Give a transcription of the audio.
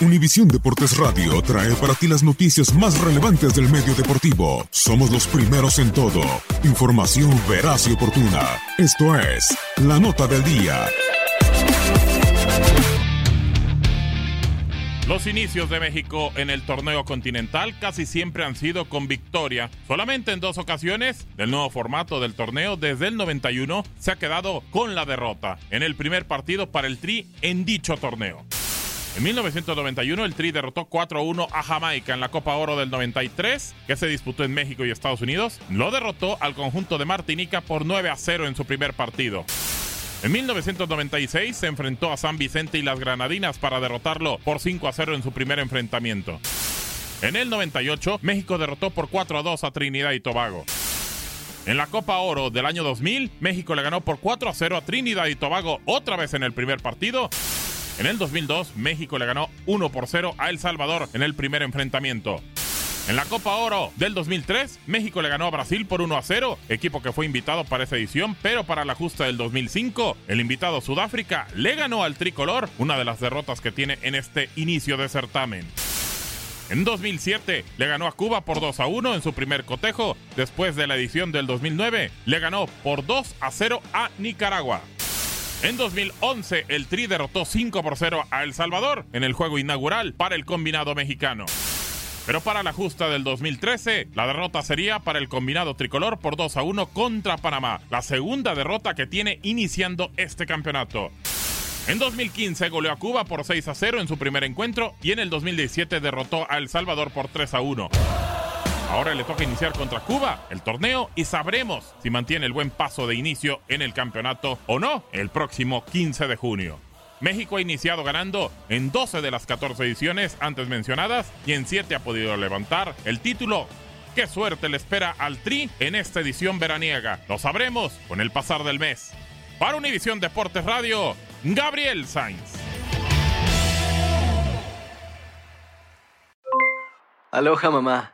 Univisión Deportes Radio trae para ti las noticias más relevantes del medio deportivo. Somos los primeros en todo. Información veraz y oportuna. Esto es La Nota del Día. Los inicios de México en el torneo continental casi siempre han sido con victoria. Solamente en dos ocasiones del nuevo formato del torneo desde el 91 se ha quedado con la derrota en el primer partido para el Tri en dicho torneo. En 1991 el Tri derrotó 4-1 a Jamaica en la Copa Oro del 93, que se disputó en México y Estados Unidos. Lo derrotó al conjunto de Martinica por 9-0 en su primer partido. En 1996 se enfrentó a San Vicente y las Granadinas para derrotarlo por 5 a 0 en su primer enfrentamiento. En el 98, México derrotó por 4 a 2 a Trinidad y Tobago. En la Copa Oro del año 2000, México le ganó por 4 a 0 a Trinidad y Tobago otra vez en el primer partido. En el 2002, México le ganó 1 por 0 a El Salvador en el primer enfrentamiento. En la Copa Oro del 2003, México le ganó a Brasil por 1 a 0, equipo que fue invitado para esa edición, pero para la justa del 2005, el invitado Sudáfrica le ganó al tricolor, una de las derrotas que tiene en este inicio de certamen. En 2007 le ganó a Cuba por 2 a 1 en su primer cotejo. Después de la edición del 2009 le ganó por 2 a 0 a Nicaragua. En 2011 el Tri derrotó 5 por 0 a El Salvador en el juego inaugural para el combinado mexicano. Pero para la justa del 2013, la derrota sería para el combinado tricolor por 2 a 1 contra Panamá, la segunda derrota que tiene iniciando este campeonato. En 2015 goleó a Cuba por 6 a 0 en su primer encuentro y en el 2017 derrotó a El Salvador por 3 a 1. Ahora le toca iniciar contra Cuba el torneo y sabremos si mantiene el buen paso de inicio en el campeonato o no el próximo 15 de junio. México ha iniciado ganando en 12 de las 14 ediciones antes mencionadas y en 7 ha podido levantar el título. ¿Qué suerte le espera al Tri en esta edición veraniega? Lo sabremos con el pasar del mes. Para Univisión Deportes Radio, Gabriel Sainz. Aloha mamá,